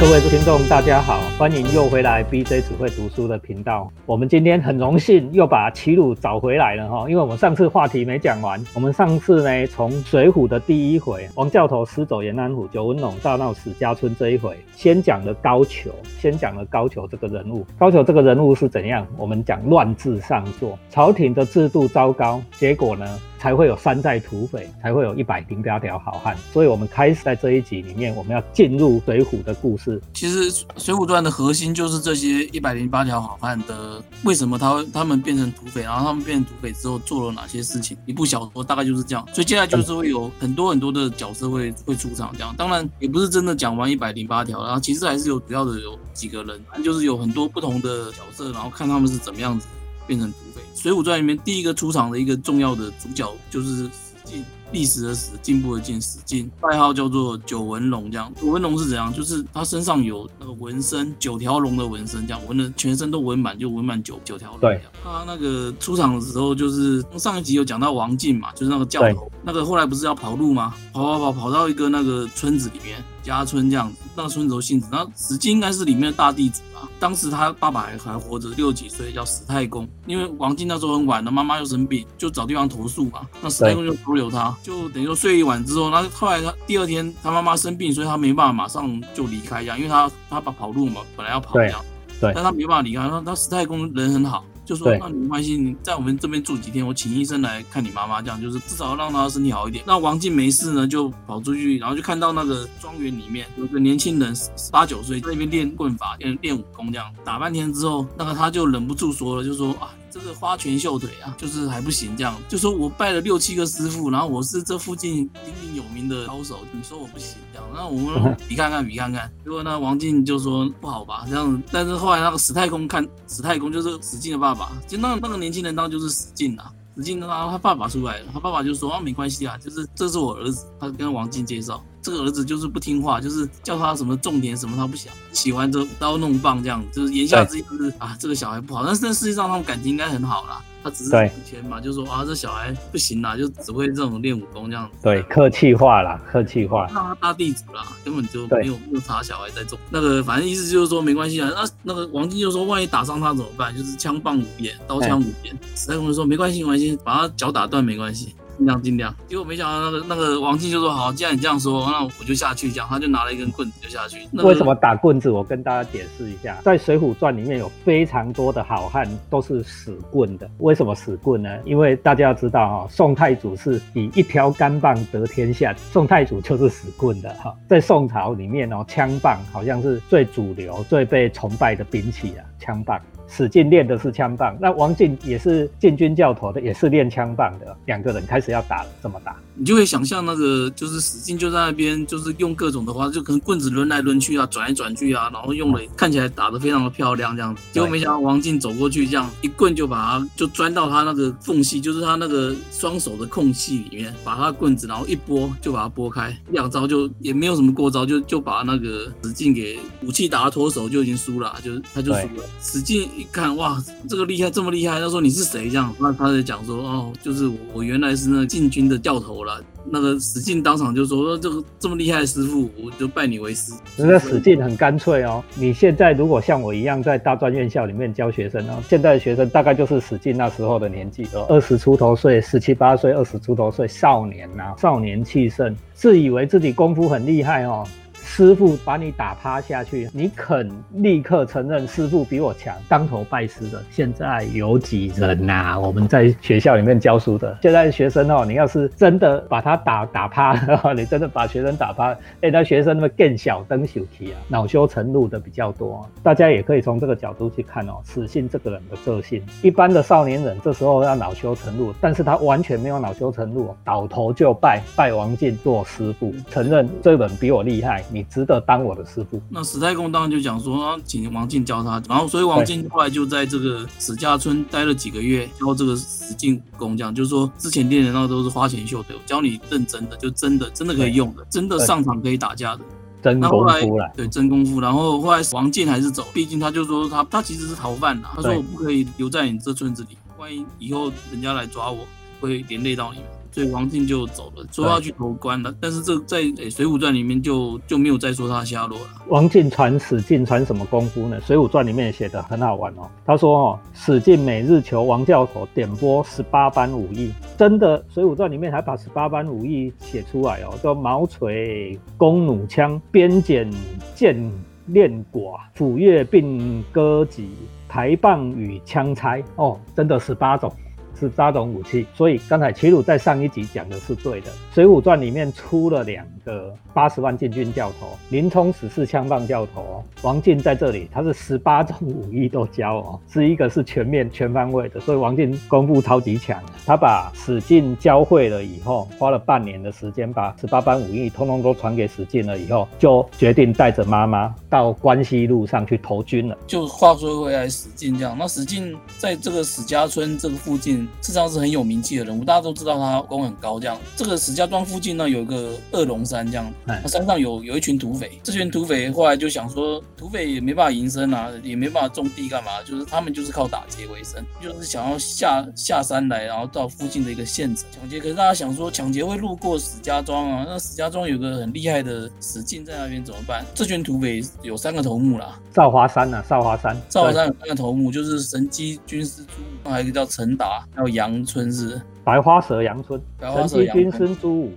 各位听众，大家好，欢迎又回来 BJ 只会读书的频道。我们今天很荣幸又把齐鲁找回来了哈，因为我们上次话题没讲完。我们上次呢，从水浒的第一回，王教头失走延安府，九纹龙大闹史家村这一回，先讲了高俅，先讲了高俅这个人物。高俅这个人物是怎样？我们讲乱治上座，朝廷的制度糟糕，结果呢？才会有山寨土匪，才会有一百零八条好汉。所以，我们开始在这一集里面，我们要进入水浒的故事。其实，《水浒传》的核心就是这些一百零八条好汉的为什么他他们变成土匪，然后他们变成土匪之后做了哪些事情。一部小说大概就是这样。所以，接下来就是会有很多很多的角色会会出场。这样，当然也不是真的讲完一百零八条，然后其实还是有主要的有几个人，就是有很多不同的角色，然后看他们是怎么样子变成土匪。《水浒传》里面第一个出场的一个重要的主角就是史进，历史的史，进步的进，史进，外号叫做九纹龙。这样，九纹龙是怎样？就是他身上有那个纹身，九条龙的纹身，这样纹的全身都纹满，就纹满九九条龙。对，他那个出场的时候，就是上一集有讲到王进嘛，就是那个教头，那个后来不是要跑路吗？跑跑跑跑到一个那个村子里面，家村这样子，那个村子姓史，那史进应该是里面的大地主。当时他爸爸还还活着，六十几岁，叫史太公。因为王进那时候很晚了，妈妈又生病，就找地方投诉嘛。那史太公就收留他，就等于说睡一晚之后，那后来他第二天他妈妈生病，所以他没办法马上就离开一样，因为他他爸跑路嘛，本来要跑这样，对，但他没办法离开。他他史太公人很好。就说那没关系，你在我们这边住几天，我请医生来看你妈妈，这样就是至少让她身体好一点。那王静没事呢，就跑出去，然后就看到那个庄园里面有个年轻人，十八九岁，在那边练棍法、练练武功，这样打半天之后，那个他就忍不住说了，就说啊。这个花拳绣腿啊，就是还不行，这样就说我拜了六七个师傅，然后我是这附近鼎鼎有名的高手，你说我不行，这样，那我们比看看，比看看。结果呢，王进就说不好吧，这样。但是后来那个史太公看史太公就是史进的爸爸，就那那个年轻人当就是史进啊。史进然后他爸爸出来了，他爸爸就说啊没关系啊，就是这是我儿子，他跟王进介绍。这个儿子就是不听话，就是叫他什么种田什么他不想，喜欢就刀弄棒这样，就是言下之意就是啊这个小孩不好，但是实际上他们感情应该很好啦。他只是以前嘛，就说啊，这小孩不行啦，就只会这种练武功这样子。对，客气话啦，客气话。让他大地主啦，根本就没有没有他小孩在种。那个反正意思就是说没关系啊。那那个王进就说，万一打伤他怎么办？就是枪棒五遍，刀枪五遍。史太公说没关系，没关系，把他脚打断没关系。尽量尽量，结果没想到那个那个王进就说好，既然你这样说，那我就下去。讲他就拿了一根棍子就下去。那为什么打棍子？我跟大家解释一下，在《水浒传》里面有非常多的好汉都是使棍的。为什么使棍呢？因为大家要知道哈，宋太祖是以一条杆棒得天下，宋太祖就是使棍的哈。在宋朝里面哦，枪棒好像是最主流、最被崇拜的兵器啊，枪棒。史进练的是枪棒，那王进也是禁军教头的，也是练枪棒的。两个人开始要打了，这么打，你就会想象那个就是史进就在那边，就是用各种的话，就可能棍子抡来抡去啊，转来转去啊，然后用了看起来打得非常的漂亮这样子。结果没想到王进走过去，这样一棍就把他就钻到他那个缝隙，就是他那个双手的空隙里面，把他棍子然后一拨就把它拨开，两招就也没有什么过招，就就把那个史进给武器打脱手就已经输了，就是他就输了。史进。一看哇，这个厉害，这么厉害！他说你是谁？这样，那他就讲说哦，就是我，我原来是那个禁军的教头了。那个史进当场就说说这个这么厉害的师傅，我就拜你为师。那史进很干脆哦。你现在如果像我一样在大专院校里面教学生哦，现在的学生大概就是史进那时候的年纪，二十出头岁，十七八岁，二十出头岁，少年呐，少年气盛，自以为自己功夫很厉害哦。师傅把你打趴下去，你肯立刻承认师傅比我强，当头拜师的，现在有几人呐？我们在学校里面教书的，现在学生哦，你要是真的把他打打趴，你真的把学生打趴，哎，那学生那么更小灯小题啊，恼羞成怒的比较多。大家也可以从这个角度去看哦，死信这个人的个性，一般的少年人这时候要恼羞成怒，但是他完全没有恼羞成怒，倒头就拜拜王进做师傅，承认这本比我厉害，你。值得当我的师傅。那史太公当然就讲说，请王进教他。然后，所以王进后来就在这个史家村待了几个月，教这个史进武功。这样就是说，之前练的那都是花钱绣腿，教你认真的，就真的真的可以用的，真的上场可以打架的真功夫了。对，真功夫。然后后来王进还是走，毕竟他就说他他其实是逃犯啦。他说我不可以留在你这村子里，万一以后人家来抓我，会连累到你们。所以王进就走了，说要去投关了。但是这在《水浒传》里面就就没有再说他下落了。王进传史进传什么功夫呢？《水浒传》里面也写的很好玩哦。他说哦，史进每日求王教头点拨十八般武艺，真的，《水浒传》里面还把十八般武艺写出来哦，叫毛锤、弓弩枪、鞭锏剑练寡、斧钺并戈戟、台棒与枪差哦，真的十八种。是八种武器，所以刚才齐鲁在上一集讲的是对的。《水浒传》里面出了两个八十万禁军教头，林冲只是枪棒教头，王进在这里他是十八种武艺都教哦，是一个是全面全方位的，所以王进功夫超级强。他把史进教会了以后，花了半年的时间把十八般武艺通通都传给史进了以后，就决定带着妈妈到关西路上去投军了。就话说回来，史进这样，那史进在这个史家村这个附近。事实上是很有名气的人物，大家都知道他功很高。这样，这个石家庄附近呢有一个二龙山，这样，那山上有有一群土匪。这群土匪后来就想说，土匪也没办法营生啊，也没办法种地干嘛，就是他们就是靠打劫为生，就是想要下下山来，然后到附近的一个县城抢劫。可是大家想说，抢劫会路过石家庄啊，那石家庄有个很厉害的史进在那边怎么办？这群土匪有三个头目啦，少华山啊，少华山，少华山有三个头目，就是神机军师朱，还有一个叫陈达。还有杨春是白花蛇杨春，神机军师朱武，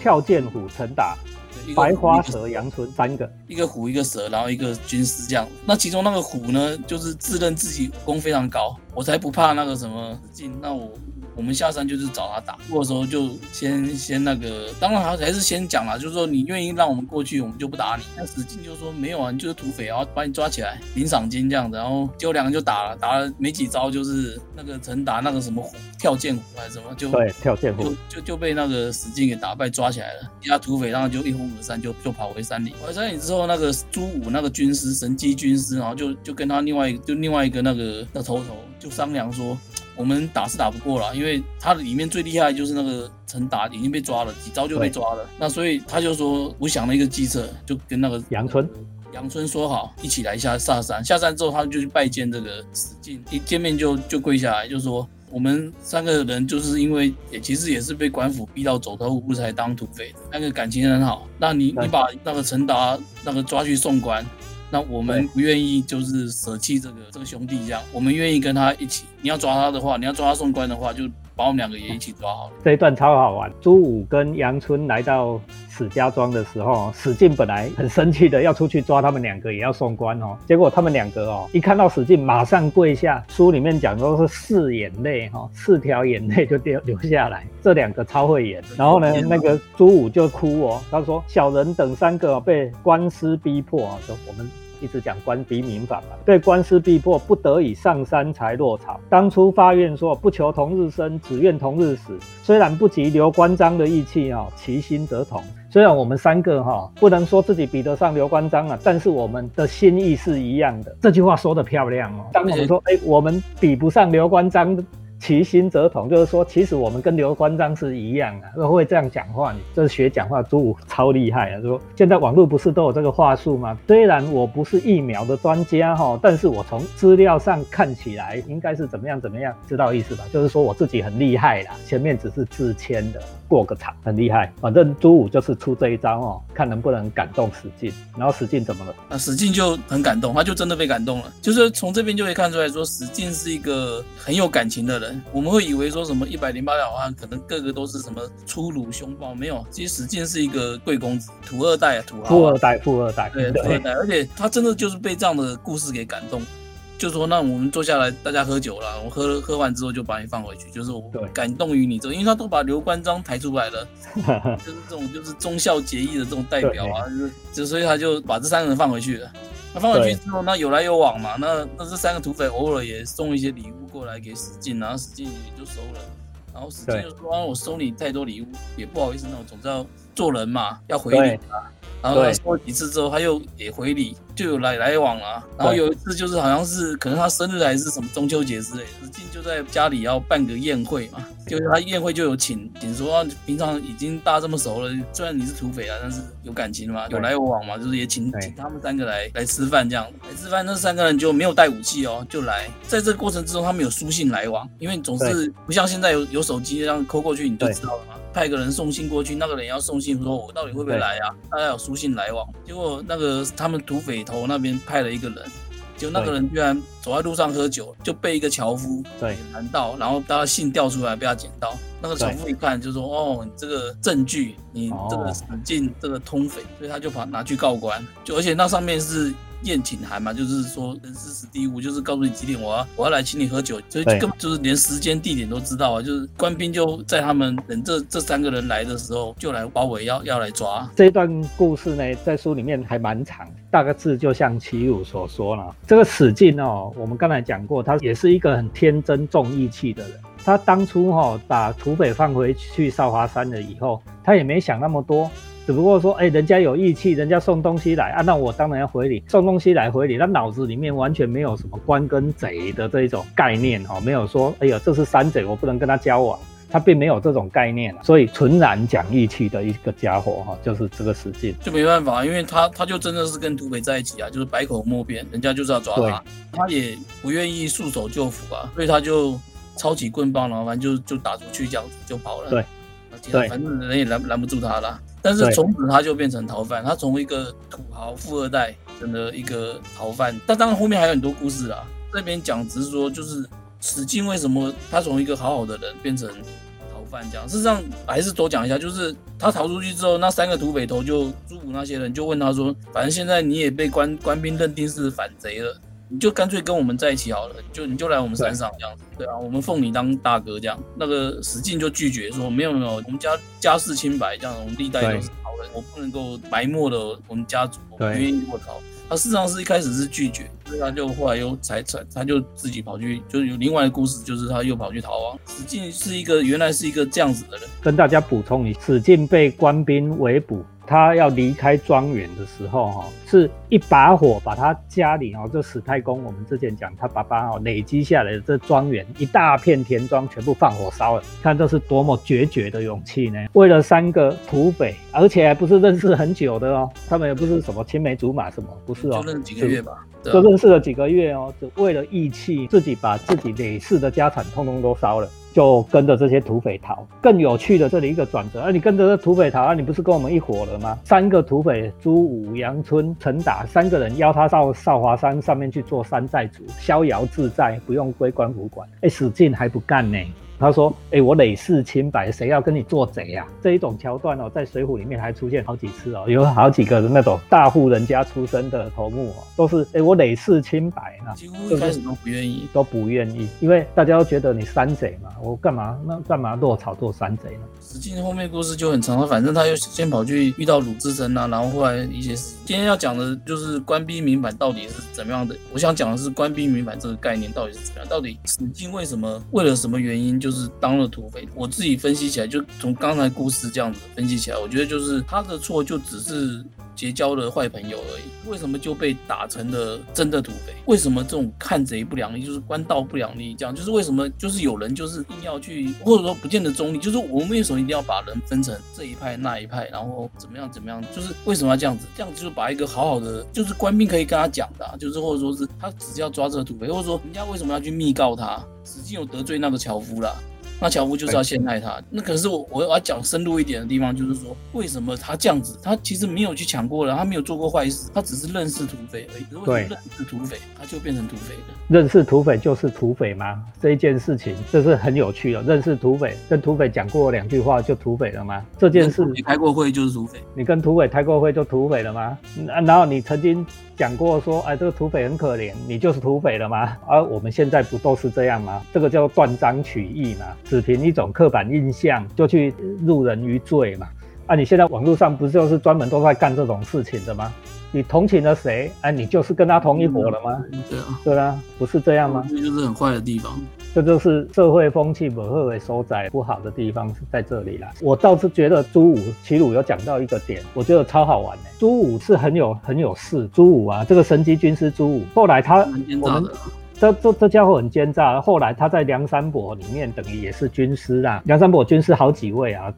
跳剑虎陈达，白花蛇杨春三个，一个虎一个蛇，然后一个军师这样。那其中那个虎呢，就是自认自己武功非常高，我才不怕那个什么进，那我。我们下山就是找他打，过的时候就先先那个，当然还还是先讲了，就是说你愿意让我们过去，我们就不打你。那史进就说没有啊，你就是土匪，然后把你抓起来领赏金这样子，然后结果两个就打了，打了没几招，就是那个陈达那个什么虎跳剑虎还是什么，就对跳剑虎，就就就被那个史进给打败抓起来了。其他土匪然后就一哄而散，就就跑回山里。跑回山里之后，那个朱武那个军师神机军师，然后就就跟他另外一就另外一个那个那头头就商量说。我们打是打不过了，因为他的里面最厉害就是那个陈达已经被抓了，几招就被抓了。那所以他就说，我想了一个计策，就跟那个杨春、杨春说好，一起来下下山。下山之后，他就去拜见这个史进，一见面就就跪下来，就说我们三个人就是因为也其实也是被官府逼到走投无路才当土匪的，那个感情很好。那你你把那个陈达那个抓去送官。那我们不愿意，就是舍弃这个这个兄弟这样，我们愿意跟他一起。你要抓他的话，你要抓他送官的话，就把我们两个也一起抓好了。这一段超好玩。朱武跟杨春来到史家庄的时候，史进本来很生气的要出去抓他们两个，也要送官哦。结果他们两个哦，一看到史进，马上跪下。书里面讲都是四眼泪哈，四条眼泪就掉流下来。这两个超会演。然后呢，那个朱武就哭哦，他说：“小人等三个被官司逼迫啊，说我们。”一直讲官逼民反嘛，对官司逼迫，不得已上山才落草。当初发愿说不求同日生，只愿同日死。虽然不及刘关张的义气啊，其心则同。虽然我们三个哈不能说自己比得上刘关张啊，但是我们的心意是一样的。这句话说的漂亮哦。当我们说哎，我们比不上刘关张。其心则同，就是说，其实我们跟刘关张是一样的，都会这样讲话。这是学讲话，朱武超厉害啊！说现在网络不是都有这个话术吗？虽然我不是疫苗的专家哈，但是我从资料上看起来应该是怎么样怎么样，知道意思吧？就是说我自己很厉害啦，前面只是自谦的。过个场很厉害，反正朱武就是出这一招哦，看能不能感动史进。然后史进怎么了？那史进就很感动，他就真的被感动了。就是从这边就可以看出来说，史进是一个很有感情的人。我们会以为说什么一百零八条好汉可能个个都是什么粗鲁凶暴，没有，其实史进是一个贵公子，土二代啊，土富二代，富二代，对，富二代。而且他真的就是被这样的故事给感动。就说那我们坐下来，大家喝酒了。我喝喝完之后就把你放回去。就是我感动于你这，因为他都把刘关张抬出来了，就是这种就是忠孝节义的这种代表啊，就是就所以他就把这三个人放回去了。那放回去之后，那有来有往嘛，那那这三个土匪偶尔也送一些礼物过来给史进，然后史进也就收了。然后史进就说啊，我收你太多礼物也不好意思，那我总是要做人嘛，要回礼嘛。然后他说几次之后，他又也回礼，就有来来往了。然后有一次就是好像是可能他生日还是什么中秋节之类，史进就在家里要办个宴会嘛，就是他宴会就有请请说，平常已经大家这么熟了，虽然你是土匪啊，但是有感情嘛，有来有往嘛，就是也请请他们三个来来吃饭这样。来吃饭那三个人就没有带武器哦，就来。在这个过程之中，他们有书信来往，因为总是不像现在有有手机这样扣过去你就知道了嘛。派个人送信过去，那个人要送信，说我到底会不会来啊？大家有书信来往，结果那个他们土匪头那边派了一个人，就那个人居然走在路上喝酒，就被一个樵夫对拦到，然后他的信掉出来被他捡到。那个樵夫一看就说：“哦，你这个证据，你这个史进这个通匪，所以他就把拿去告官。就而且那上面是。”宴请函嘛，就是说人事史第五，就是告诉你几点我要我要来请你喝酒，所以根本就是连时间地点都知道啊。就是官兵就在他们等这这三个人来的时候，就来包围要要来抓。这一段故事呢，在书里面还蛮长，大概字就像齐鲁所说了。这个史进哦，我们刚才讲过，他也是一个很天真重义气的人。他当初哈把土匪放回去少华山了以后，他也没想那么多。只不过说，哎，人家有义气，人家送东西来啊，那我当然要回礼，送东西来回礼。他脑子里面完全没有什么官跟贼的这一种概念哦，没有说，哎呀，这是山贼，我不能跟他交往，他并没有这种概念。所以纯然讲义气的一个家伙哈，就是这个史进，就没办法，因为他他就真的是跟土匪在一起啊，就是百口莫辩，人家就是要抓他，他也不愿意束手就缚啊，所以他就抄起棍棒，然后反正就就打出去，这样子就跑了。对，对，反正人也拦拦不住他了。但是从此他就变成逃犯，他从一个土豪富二代成了一个逃犯。但当然后面还有很多故事啦，这边讲只是说，就是史进为什么他从一个好好的人变成逃犯这样。事实上还是多讲一下，就是他逃出去之后，那三个土匪头就朱武那些人就问他说，反正现在你也被官官兵认定是反贼了。你就干脆跟我们在一起好了，就你就来我们山上这样子，对啊，我们奉你当大哥这样。那个史进就拒绝说，没有没有，我们家家世清白，这样我们历代都是好人，我不能够埋没了我们家族，不愿意卧槽。他事实上是一开始是拒绝，所以他就后来又才才他就自己跑去，就是有另外的故事，就是他又跑去逃亡。史进是一个原来是一个这样子的人，跟大家补充一下，史进被官兵围捕。他要离开庄园的时候，哈，是一把火把他家里哦，这史太公，我们之前讲他爸爸哦累积下来的这庄园一大片田庄全部放火烧了，看这是多么决绝的勇气呢？为了三个土匪，而且还不是认识很久的哦，他们也不是什么青梅竹马什么，不是哦，就认几个月吧，就认识了几个月哦，就为了义气，自己把自己累世的家产通通都烧了。就跟着这些土匪逃。更有趣的这里一个转折，啊，你跟着这土匪逃啊，你不是跟我们一伙了吗？三个土匪朱武、杨春、陈达三个人邀他到少华山上面去做山寨主，逍遥自在，不用归官府管。哎，史进还不干呢。他说：“哎，我累世清白，谁要跟你做贼呀？”这一种桥段哦，在《水浒》里面还出现好几次哦，有好几个那种大户人家出身的头目哦，都是哎，我累世清白啊，几乎一开始都不愿意，都不愿意，因为大家都觉得你山贼嘛，我干嘛那干嘛落草做山贼呢？史进后面故事就很长了，反正他又先跑去遇到鲁智深啊，然后后来一些事。今天要讲的就是官逼民反到底是怎么样的？我想讲的是官逼民反这个概念到底是怎么样？到底史进为什么为了什么原因？就就是当了土匪，我自己分析起来，就从刚才故事这样子分析起来，我觉得就是他的错就只是结交了坏朋友而已。为什么就被打成了真的土匪？为什么这种看贼不两立，就是官道不两立？这样就是为什么就是有人就是硬要去，或者说不见得中立，就是我们为什么一定要把人分成这一派那一派，然后怎么样怎么样？就是为什么要这样子？这样子就把一个好好的，就是官兵可以跟他讲的，就是或者说是他只要抓这个土匪，或者说人家为什么要去密告他？史进有得罪那个樵夫了。那樵夫就是要陷害他，那可是我我要讲深入一点的地方，就是说为什么他这样子，他其实没有去抢过人，他没有做过坏事，他只是认识土匪而已。如果认识土匪，他就变成土匪了。认识土匪就是土匪吗？这一件事情这是很有趣的。认识土匪，跟土匪讲过两句话就土匪了吗？这件事你开过会就是土匪，你跟土匪开过会就土匪了吗？啊然后你曾经。讲过说，哎，这个土匪很可怜，你就是土匪了吗？而我们现在不都是这样吗？这个叫断章取义嘛，只凭一种刻板印象就去入人于罪嘛。啊，你现在网络上不就是专门都在干这种事情的吗？你同情了谁？哎，你就是跟他同一伙了吗？对啊，对啊，不是这样吗？这就是很坏的地方。这就是社会风气不好的收窄不好的地方是在这里啦。我倒是觉得朱武齐鲁有讲到一个点，我觉得超好玩的。朱武是很有很有事，朱武啊，这个神机军师朱武，后来他我们。这这这家伙很奸诈，后来他在梁山伯里面等于也是军师啊。梁山伯军师好几位啊，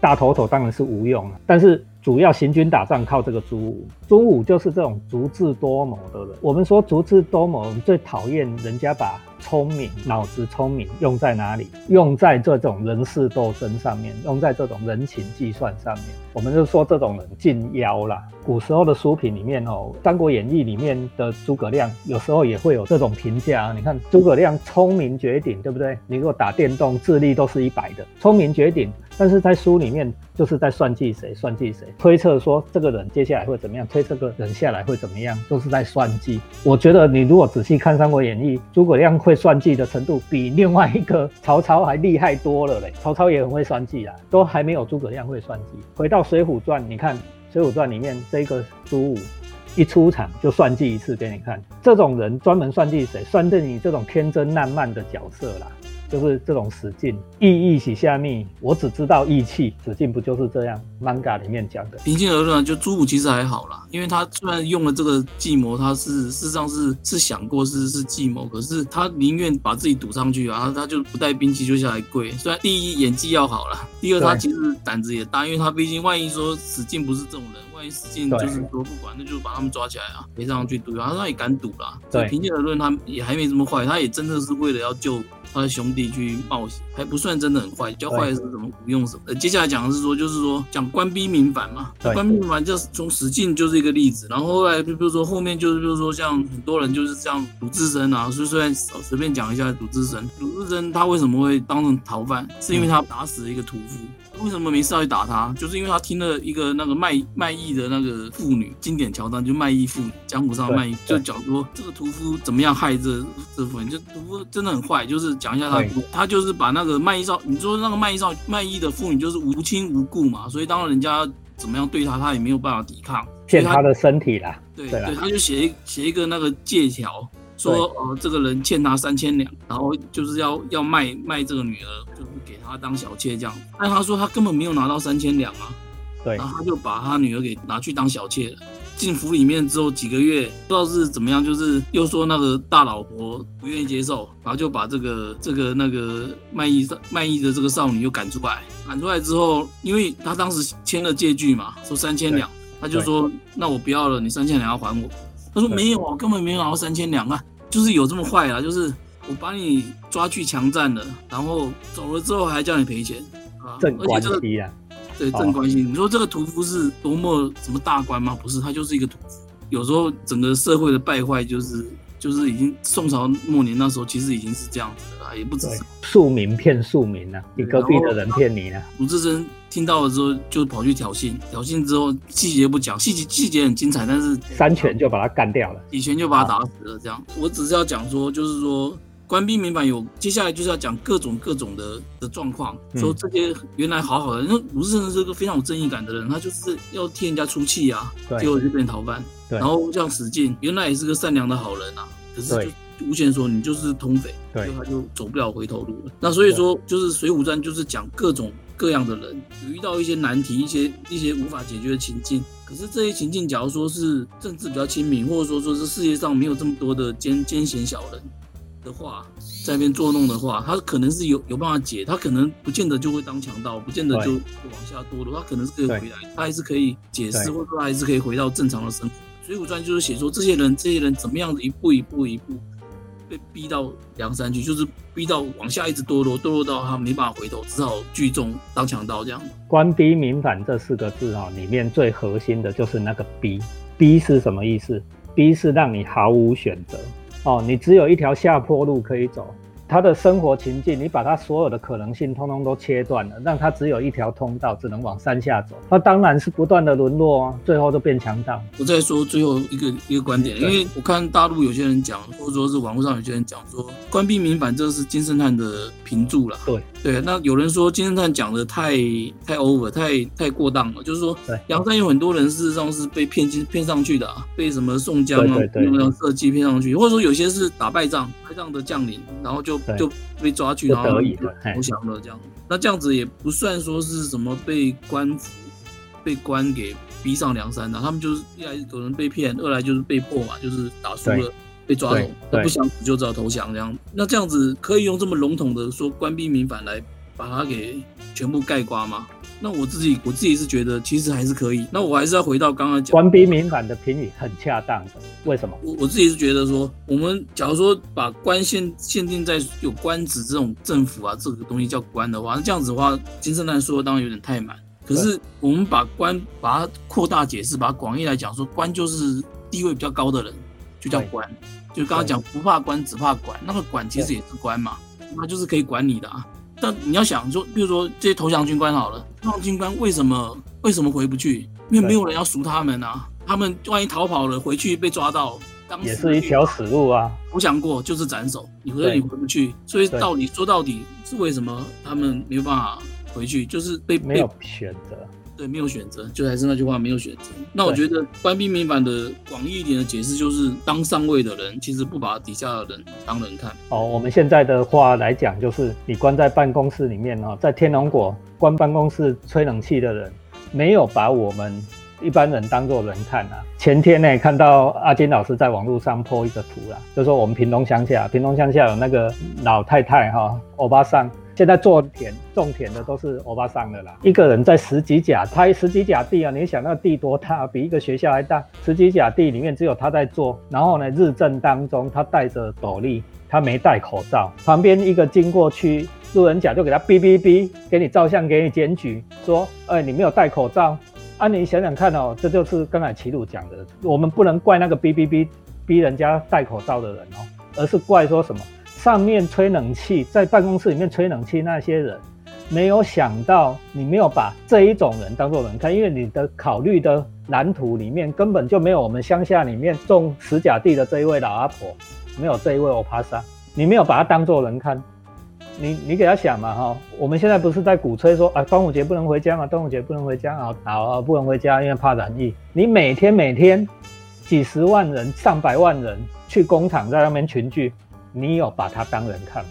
大头头当然是吴用了，但是主要行军打仗靠这个朱武。朱武就是这种足智多谋的人。我们说足智多谋，最讨厌人家把。聪明，脑子聪明，用在哪里？用在这种人事斗争上面，用在这种人情计算上面。我们就说这种人近妖啦。古时候的书品里面哦，《三国演义》里面的诸葛亮，有时候也会有这种评价。你看诸葛亮聪明绝顶，对不对？你如果打电动，智力都是一百的，聪明绝顶。但是在书里面就是在算计谁，算计谁，推测说这个人接下来会怎么样，推测个人下来会怎么样，都是在算计。我觉得你如果仔细看《三国演义》，诸葛亮会会算计的程度比另外一个曹操还厉害多了嘞。曹操也很会算计啊，都还没有诸葛亮会算计。回到《水浒传》，你看《水浒传》里面这个朱武一出场就算计一次给你看，这种人专门算计谁？算计你这种天真烂漫的角色啦。就是这种史进意义喜下密，我只知道义气，史进不就是这样？manga 里面讲的。平心而论，就朱武其实还好啦，因为他虽然用了这个计谋，他是事实上是是想过是是计谋，可是他宁愿把自己赌上去啊，他就不带兵器就下来跪。虽然第一演技要好了，第二他其实胆子也大，因为他毕竟万一说史进不是这种人，万一史进就是说不管，那就把他们抓起来啊，陪上去赌啊，他也敢赌啦。对，平心而论，他也还没这么坏，他也真的是为了要救。他的兄弟去冒险，还不算真的很坏，较坏的是什么不用什么。呃，接下来讲的是说，就是说讲官逼民反嘛。官逼民反就是从史进就是一个例子，然后后来就比如说后面就是比如说像很多人就是这样鲁智深啊，所以虽然随便讲一下鲁智深，鲁智深他为什么会当成逃犯，是因为他打死了一个屠夫。为什么没事要去打他？就是因为他听了一个那个卖卖艺的那个妇女经典桥段，就卖艺妇女，江湖上卖艺，就讲说这个屠夫怎么样害这这妇女，就屠夫真的很坏，就是讲一下他，他就是把那个卖艺少，你说那个卖艺少卖艺的妇女就是无亲无故嘛，所以当人家怎么样对他，他也没有办法抵抗，骗他的身体啦，对对，他就写一写一个那个借条。说呃，这个人欠他三千两，然后就是要要卖卖这个女儿，就是给他当小妾这样。但他说他根本没有拿到三千两啊，对，然后他就把他女儿给拿去当小妾了。进府里面之后几个月，不知道是怎么样，就是又说那个大老婆不愿意接受，然后就把这个这个那个卖艺卖艺的这个少女又赶出来。赶出来之后，因为他当时签了借据嘛，说三千两，他就说那我不要了，你三千两要还我。他说没有啊，根本没有拿到三千两啊。就是有这么坏啊！就是我把你抓去强占了，然后走了之后还叫你赔钱啊！正关系啊，对正关系。你说这个屠夫是多么什么大官吗？不是，他就是一个屠夫。有时候整个社会的败坏就是。就是已经宋朝末年那时候，其实已经是这样子了，也不止庶民骗庶民啊，你隔壁的人骗你啊。鲁智深听到了之后，就跑去挑衅，挑衅之后细节不讲，细节细节很精彩，但是三拳就把他干掉了，几拳就把他打死了。这样，我只是要讲说，就是说官兵民反有，接下来就是要讲各种各种的的状况，说这些原来好好的，那鲁智深是个非常有正义感的人，他就是要替人家出气啊，结果就变逃犯。然后像史进，原来也是个善良的好人啊，可是就吴贤说你就是通匪，所以他就走不了回头路了。那所以说，就是《水浒传》就是讲各种各样的人，遇到一些难题，一些一些无法解决的情境。可是这些情境，假如说是政治比较亲民，或者说说是世界上没有这么多的奸奸险小人的话，在那边作弄的话，他可能是有有办法解，他可能不见得就会当强盗，不见得就往下堕落，他可能是可以回来，他还是可以解释，或者说还是可以回到正常的生活。水浒传就是写说这些人，这些人怎么样子一步一步一步被逼到梁山去，就是逼到往下一直堕落，堕落到他没办法回头，只好聚众当强盗这样。官逼民反这四个字啊，里面最核心的就是那个逼。逼是什么意思？逼是让你毫无选择哦，你只有一条下坡路可以走。他的生活情境，你把他所有的可能性通通都切断了，让他只有一条通道，只能往山下走。他当然是不断的沦落啊，最后就变强盗。我再说最后一个一个观点，因为我看大陆有些人讲，或者说是网络上有些人讲说，关闭民反这是金圣叹的评注了。对，对，那有人说金圣叹讲的太太 over，太太过当了，就是说梁山有很多人事实上是被骗进骗上去的啊，被什么宋江啊用那设计骗上去，或者说有些是打败仗败仗的将领，然后就就被抓去，然后投降了这样。那这样子也不算说是什么被官府被官给逼上梁山的，他们就是一来有人被骗，二来就是被迫嘛，就是打输了。被抓走，他不想死就只好投降这样。那这样子可以用这么笼统的说官逼民反来把它给全部盖瓜吗？那我自己我自己是觉得其实还是可以。那我还是要回到刚刚讲官逼民反的评语很恰当的。为什么？我我自己是觉得说，我们假如说把官限限定在有官职这种政府啊这个东西叫官的话，那这样子的话，金圣叹说当然有点太满。可是我们把官把它扩大解释，把它广义来讲，说官就是地位比较高的人就叫官。就刚刚讲不怕官只怕管，那个管其实也是官嘛，那就是可以管你的啊。但你要想说，比如说这些投降军官好了，投降军官为什么为什么回不去？因为没有人要赎他们啊。他们万一逃跑了，回去被抓到，也是一条死路啊。投降过就是斩首，你回你回不去。所以到底说到底是为什么他们没有办法回去？就是被没有选择。对，没有选择，就还是那句话，没有选择。那我觉得官兵民反的广义一点的解释，就是当上位的人其实不把底下的人当人看。哦，我们现在的话来讲，就是你关在办公室里面哦，在天龙国关办公室吹冷气的人，没有把我们一般人当做人看啊。前天呢，看到阿金老师在网络上 po 一个图啦，就说我们屏东乡下，屏东乡下有那个老太太哈，欧巴桑。现在做田种田的都是欧巴桑的啦，一个人在十几甲，他十几甲地啊，你想那地多大，比一个学校还大。十几甲地里面只有他在做，然后呢，日正当中，他戴着斗笠，他没戴口罩，旁边一个经过去路人甲就给他哔哔哔，给你照相，给你检举，说，哎，你没有戴口罩。啊，你想想看哦，这就是刚才齐鲁讲的，我们不能怪那个哔哔哔逼人家戴口罩的人哦，而是怪说什么？上面吹冷气，在办公室里面吹冷气那些人，没有想到你没有把这一种人当做人看，因为你的考虑的蓝图里面根本就没有我们乡下里面种石甲地的这一位老阿婆，没有这一位欧帕萨，你没有把他当做人看，你你给他想嘛哈，我们现在不是在鼓吹说啊端午节不能回家嘛，端午节不能回家啊，好啊不能回家，因为怕染疫。你每天每天几十万人、上百万人去工厂在那边群聚。你有把他当人看吗？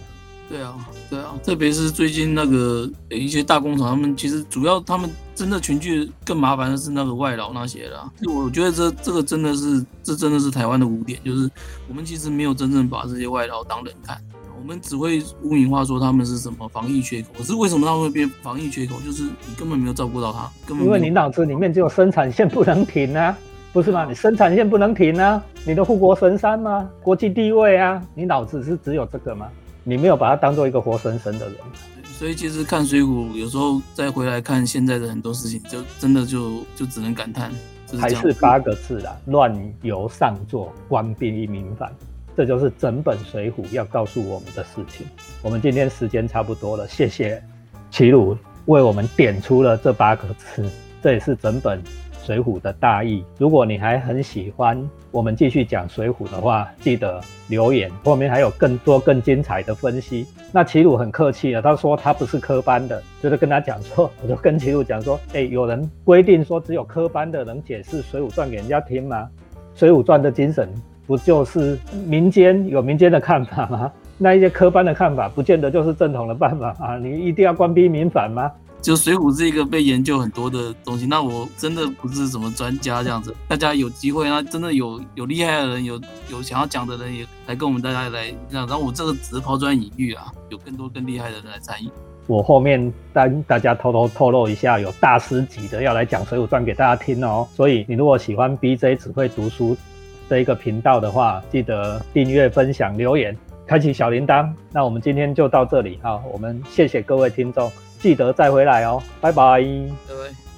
对啊，对啊，特别是最近那个一些大工厂，他们其实主要他们真的群聚更麻烦的是那个外劳那些啦。我觉得这这个真的是这真的是台湾的污点，就是我们其实没有真正把这些外劳当人看，我们只会污名化说他们是什么防疫缺口。可是为什么他们会变防疫缺口？就是你根本没有照顾到他，根本因为你脑子里面只有生产线不能停啊。不是吗？你生产线不能停啊！你的护国神山吗？国际地位啊！你脑子是只有这个吗？你没有把它当做一个活生生的人。所以其实看水浒，有时候再回来看现在的很多事情，就真的就就只能感叹。还是八个字啦：乱由上作，官逼民反。这就是整本水浒要告诉我们的事情。我们今天时间差不多了，谢谢齐鲁为我们点出了这八个字，这也是整本。水浒的大意，如果你还很喜欢我们继续讲水浒的话，记得留言，后面还有更多更精彩的分析。那齐鲁很客气了，他说他不是科班的，就是跟他讲说，我就跟齐鲁讲说，哎，有人规定说只有科班的能解释水浒传给人家听吗？水浒传的精神不就是民间有民间的看法吗？那一些科班的看法不见得就是正统的办法啊！你一定要官逼民反吗？就《水浒》是一个被研究很多的东西，那我真的不是什么专家这样子。大家有机会，那真的有有厉害的人，有有想要讲的人，也来跟我们大家来这样。然后我这个只是抛砖引玉啊，有更多更厉害的人来参与。我后面跟大家偷偷透露一下，有大师级的要来讲《水浒传》给大家听哦。所以你如果喜欢 BJ 只会读书这一个频道的话，记得订阅、分享、留言、开启小铃铛。那我们今天就到这里哈，我们谢谢各位听众。记得再回来哦，拜拜。